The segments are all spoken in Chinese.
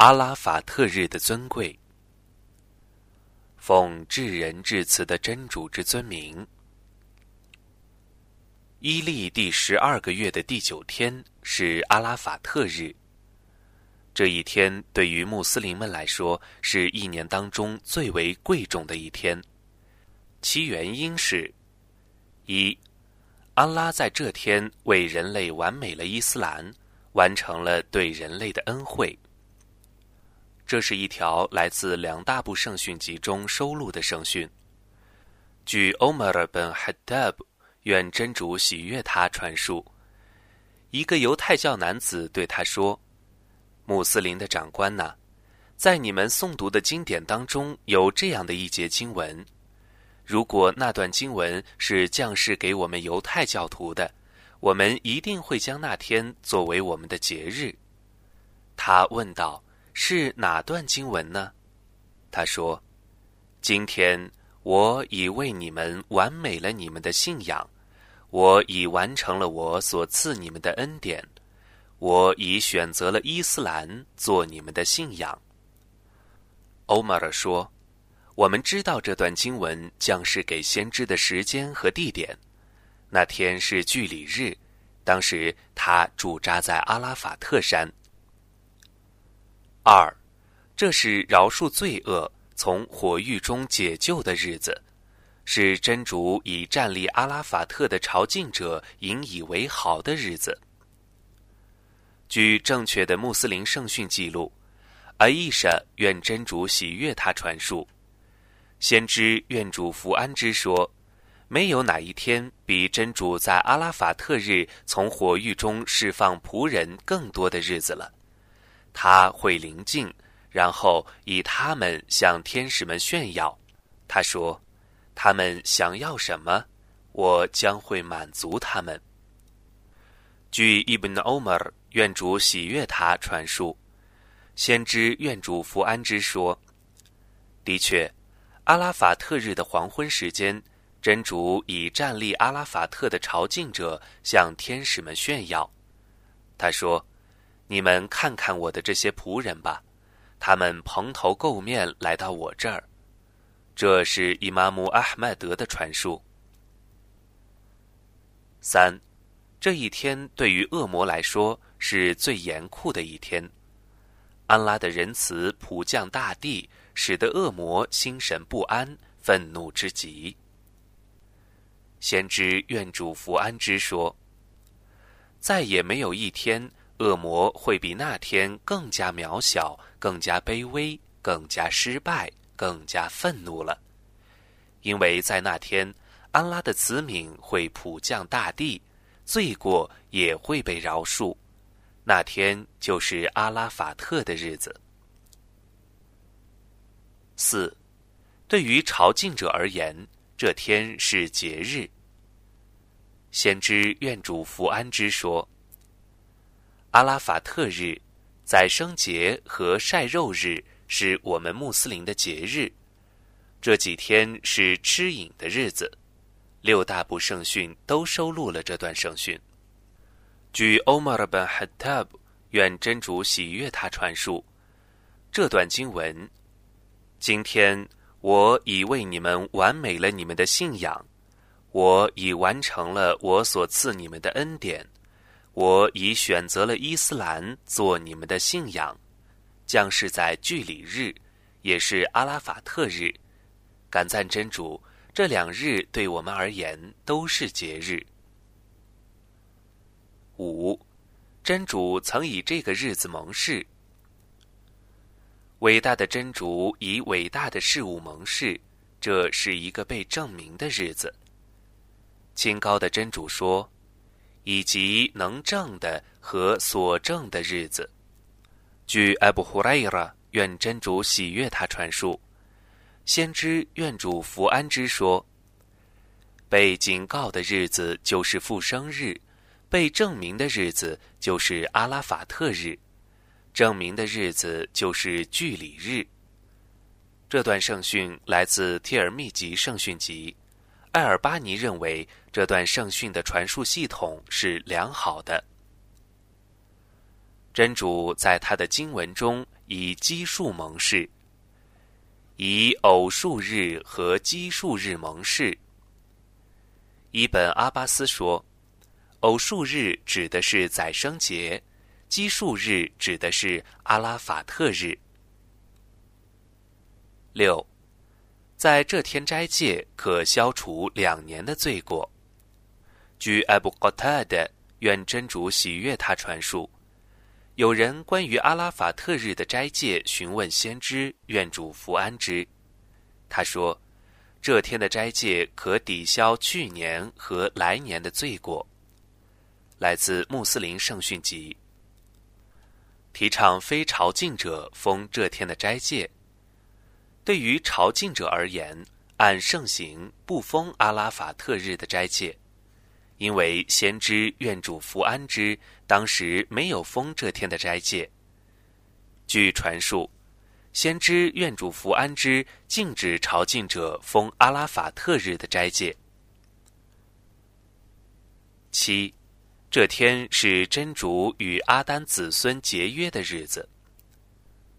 阿拉法特日的尊贵。奉至仁至慈的真主之尊名，伊利第十二个月的第九天是阿拉法特日。这一天对于穆斯林们来说，是一年当中最为贵重的一天。其原因是：一，安拉在这天为人类完美了伊斯兰，完成了对人类的恩惠。这是一条来自两大部圣训集中收录的圣训。据欧马尔本哈达布愿真主喜悦他传述，一个犹太教男子对他说：“穆斯林的长官呐，在你们诵读的经典当中有这样的一节经文，如果那段经文是降世给我们犹太教徒的，我们一定会将那天作为我们的节日。”他问道。是哪段经文呢？他说：“今天我已为你们完美了你们的信仰，我已完成了我所赐你们的恩典，我已选择了伊斯兰做你们的信仰。”欧马尔说：“我们知道这段经文将是给先知的时间和地点，那天是聚礼日，当时他驻扎在阿拉法特山。”二，这是饶恕罪恶、从火狱中解救的日子，是真主以站立阿拉法特的朝觐者引以为豪的日子。据正确的穆斯林圣训记录，阿伊莎愿真主喜悦他传述，先知愿主福安之说，没有哪一天比真主在阿拉法特日从火狱中释放仆人更多的日子了。他会临近，然后以他们向天使们炫耀。他说：“他们想要什么，我将会满足他们。”据伊本·欧马尔愿主喜悦他传述，先知愿主福安之说：“的确，阿拉法特日的黄昏时间，真主以站立阿拉法特的朝觐者向天使们炫耀。”他说。你们看看我的这些仆人吧，他们蓬头垢面来到我这儿。这是伊玛目阿哈迈德的传述。三，这一天对于恶魔来说是最严酷的一天。安拉的仁慈普降大地，使得恶魔心神不安，愤怒之极。先知愿主福安之说：再也没有一天。恶魔会比那天更加渺小、更加卑微、更加失败、更加愤怒了，因为在那天，安拉的慈悯会普降大地，罪过也会被饶恕。那天就是阿拉法特的日子。四，对于朝觐者而言，这天是节日。先知愿主福安之说。阿拉法特日、宰生节和晒肉日是我们穆斯林的节日。这几天是吃饮的日子。六大部圣训都收录了这段圣训。据欧马尔本哈塔布愿真主喜悦他传述这段经文：今天我已为你们完美了你们的信仰，我已完成了我所赐你们的恩典。我已选择了伊斯兰做你们的信仰，将是在聚礼日，也是阿拉法特日。感赞真主，这两日对我们而言都是节日。五，真主曾以这个日子盟誓。伟大的真主以伟大的事物盟誓，这是一个被证明的日子。清高的真主说。以及能证的和所证的日子，据艾布胡莱伊拉愿真主喜悦他传述，先知愿主福安之说：被警告的日子就是复生日，被证明的日子就是阿拉法特日，证明的日子就是聚礼日。这段圣训来自提尔密集圣训集。艾尔巴尼认为这段圣训的传述系统是良好的。真主在他的经文中以奇数盟誓，以偶数日和奇数日盟誓。伊本阿巴斯说，偶数日指的是宰生节，奇数日指的是阿拉法特日。六，在这天斋戒可消除两年的罪过。据艾布·塔的愿真主喜悦他传述。有人关于阿拉法特日的斋戒询问先知，愿主福安之。他说：“这天的斋戒可抵消去年和来年的罪过。”来自穆斯林圣训集，提倡非朝觐者封这天的斋戒。对于朝觐者而言，按盛行不封阿拉法特日的斋戒。因为先知愿主福安之，当时没有封这天的斋戒。据传述，先知愿主福安之禁止朝觐者封阿拉法特日的斋戒。七，这天是真主与阿丹子孙结约的日子。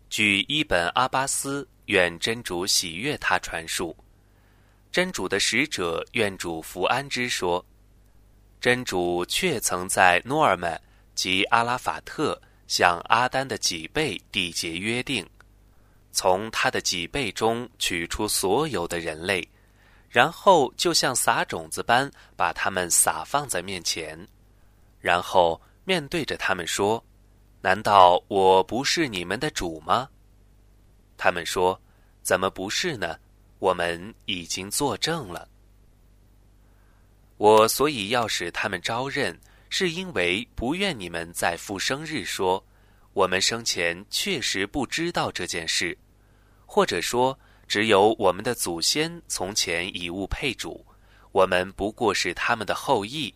据伊本阿巴斯愿真主喜悦他传述，真主的使者愿主福安之说。真主确曾在诺尔曼及阿拉法特向阿丹的脊背缔结约定，从他的脊背中取出所有的人类，然后就像撒种子般把他们撒放在面前，然后面对着他们说：“难道我不是你们的主吗？”他们说：“怎么不是呢？我们已经作证了。”我所以要使他们招认，是因为不愿你们在复生日说，我们生前确实不知道这件事，或者说只有我们的祖先从前以物配主，我们不过是他们的后裔。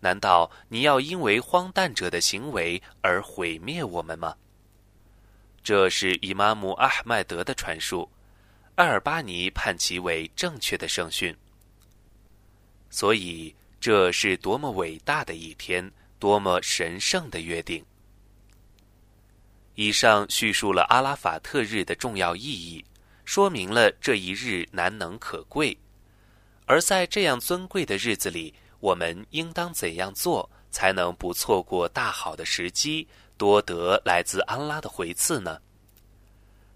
难道你要因为荒诞者的行为而毁灭我们吗？这是伊玛目阿哈迈德的传述，阿尔巴尼判其为正确的圣训。所以，这是多么伟大的一天，多么神圣的约定！以上叙述了阿拉法特日的重要意义，说明了这一日难能可贵。而在这样尊贵的日子里，我们应当怎样做，才能不错过大好的时机，多得来自安拉的回赐呢？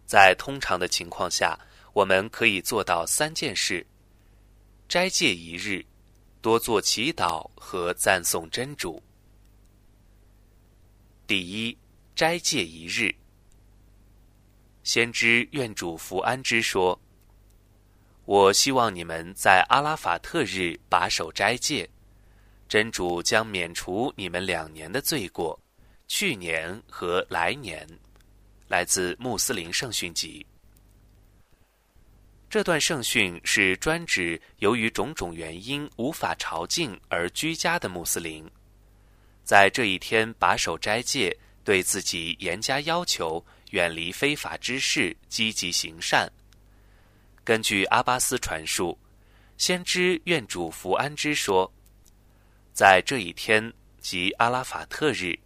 在通常的情况下，我们可以做到三件事：斋戒一日。多做祈祷和赞颂真主。第一，斋戒一日。先知愿主福安之说：“我希望你们在阿拉法特日把守斋戒，真主将免除你们两年的罪过，去年和来年。”来自穆斯林圣训集。这段圣训是专指由于种种原因无法朝觐而居家的穆斯林，在这一天把守斋戒，对自己严加要求，远离非法之事，积极行善。根据阿巴斯传述，先知愿主福安之说，在这一天即阿拉法特日，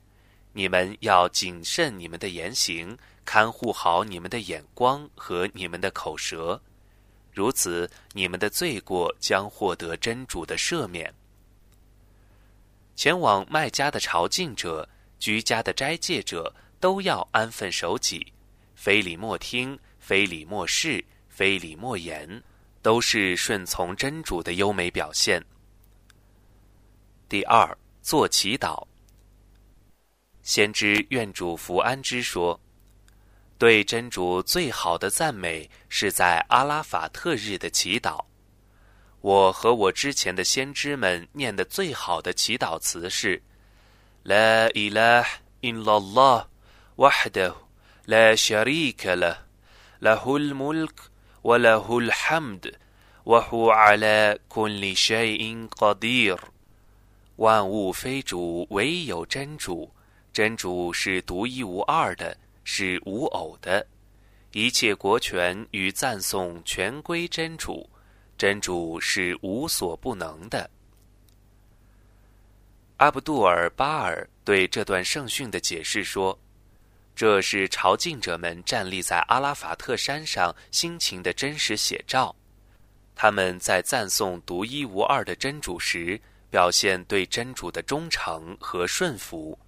你们要谨慎你们的言行，看护好你们的眼光和你们的口舌。如此，你们的罪过将获得真主的赦免。前往麦加的朝觐者、居家的斋戒者都要安分守己，非礼莫听，非礼莫视，非礼莫言，都是顺从真主的优美表现。第二，做祈祷。先知愿主福安之说。对真主最好的赞美是在阿拉法特日的祈祷。我和我之前的先知们念的最好的祈祷词是：La ilah illallah wahdahu la sharika la lahul mulk wa lahul hamd wa hu ala kulli shay'in qadir。万物非主，唯有真主。真主是独一无二的。是无偶的，一切国权与赞颂全归真主，真主是无所不能的。阿卜杜尔巴尔对这段圣训的解释说：“这是朝觐者们站立在阿拉法特山上心情的真实写照。他们在赞颂独一无二的真主时，表现对真主的忠诚和顺服，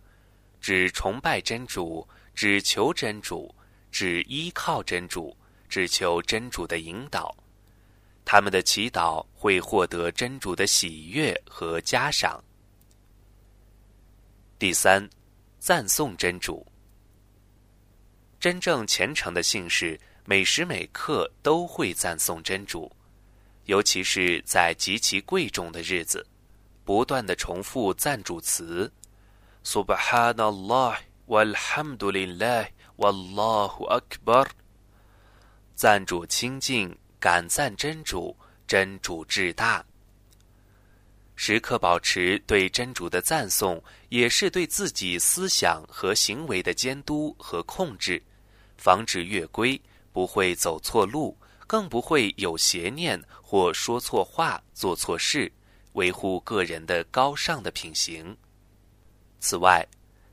只崇拜真主，只求真主，只依靠真主，只求真主的引导。他们的祈祷会获得真主的喜悦和嘉赏。第三，赞颂真主。真正虔诚的信士，每时每刻都会赞颂真主，尤其是在极其贵重的日子，不断的重复赞主词：“Subhanallah walhamdulillah wallahu akbar。”赞主清净。感赞真主，真主至大。时刻保持对真主的赞颂，也是对自己思想和行为的监督和控制，防止越规，不会走错路，更不会有邪念或说错话、做错事，维护个人的高尚的品行。此外，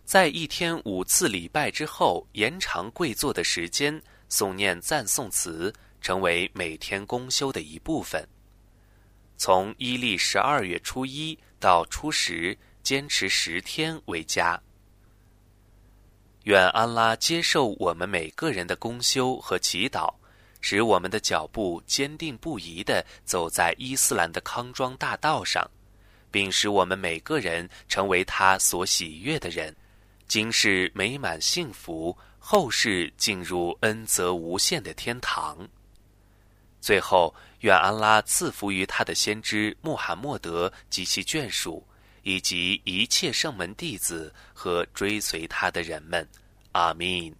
在一天五次礼拜之后，延长跪坐的时间，诵念赞颂词。成为每天公休的一部分。从伊历十二月初一到初十，坚持十天为佳。愿安拉接受我们每个人的公休和祈祷，使我们的脚步坚定不移地走在伊斯兰的康庄大道上，并使我们每个人成为他所喜悦的人，今世美满幸福，后世进入恩泽无限的天堂。最后，愿安拉赐福于他的先知穆罕默德及其眷属，以及一切圣门弟子和追随他的人们。阿明。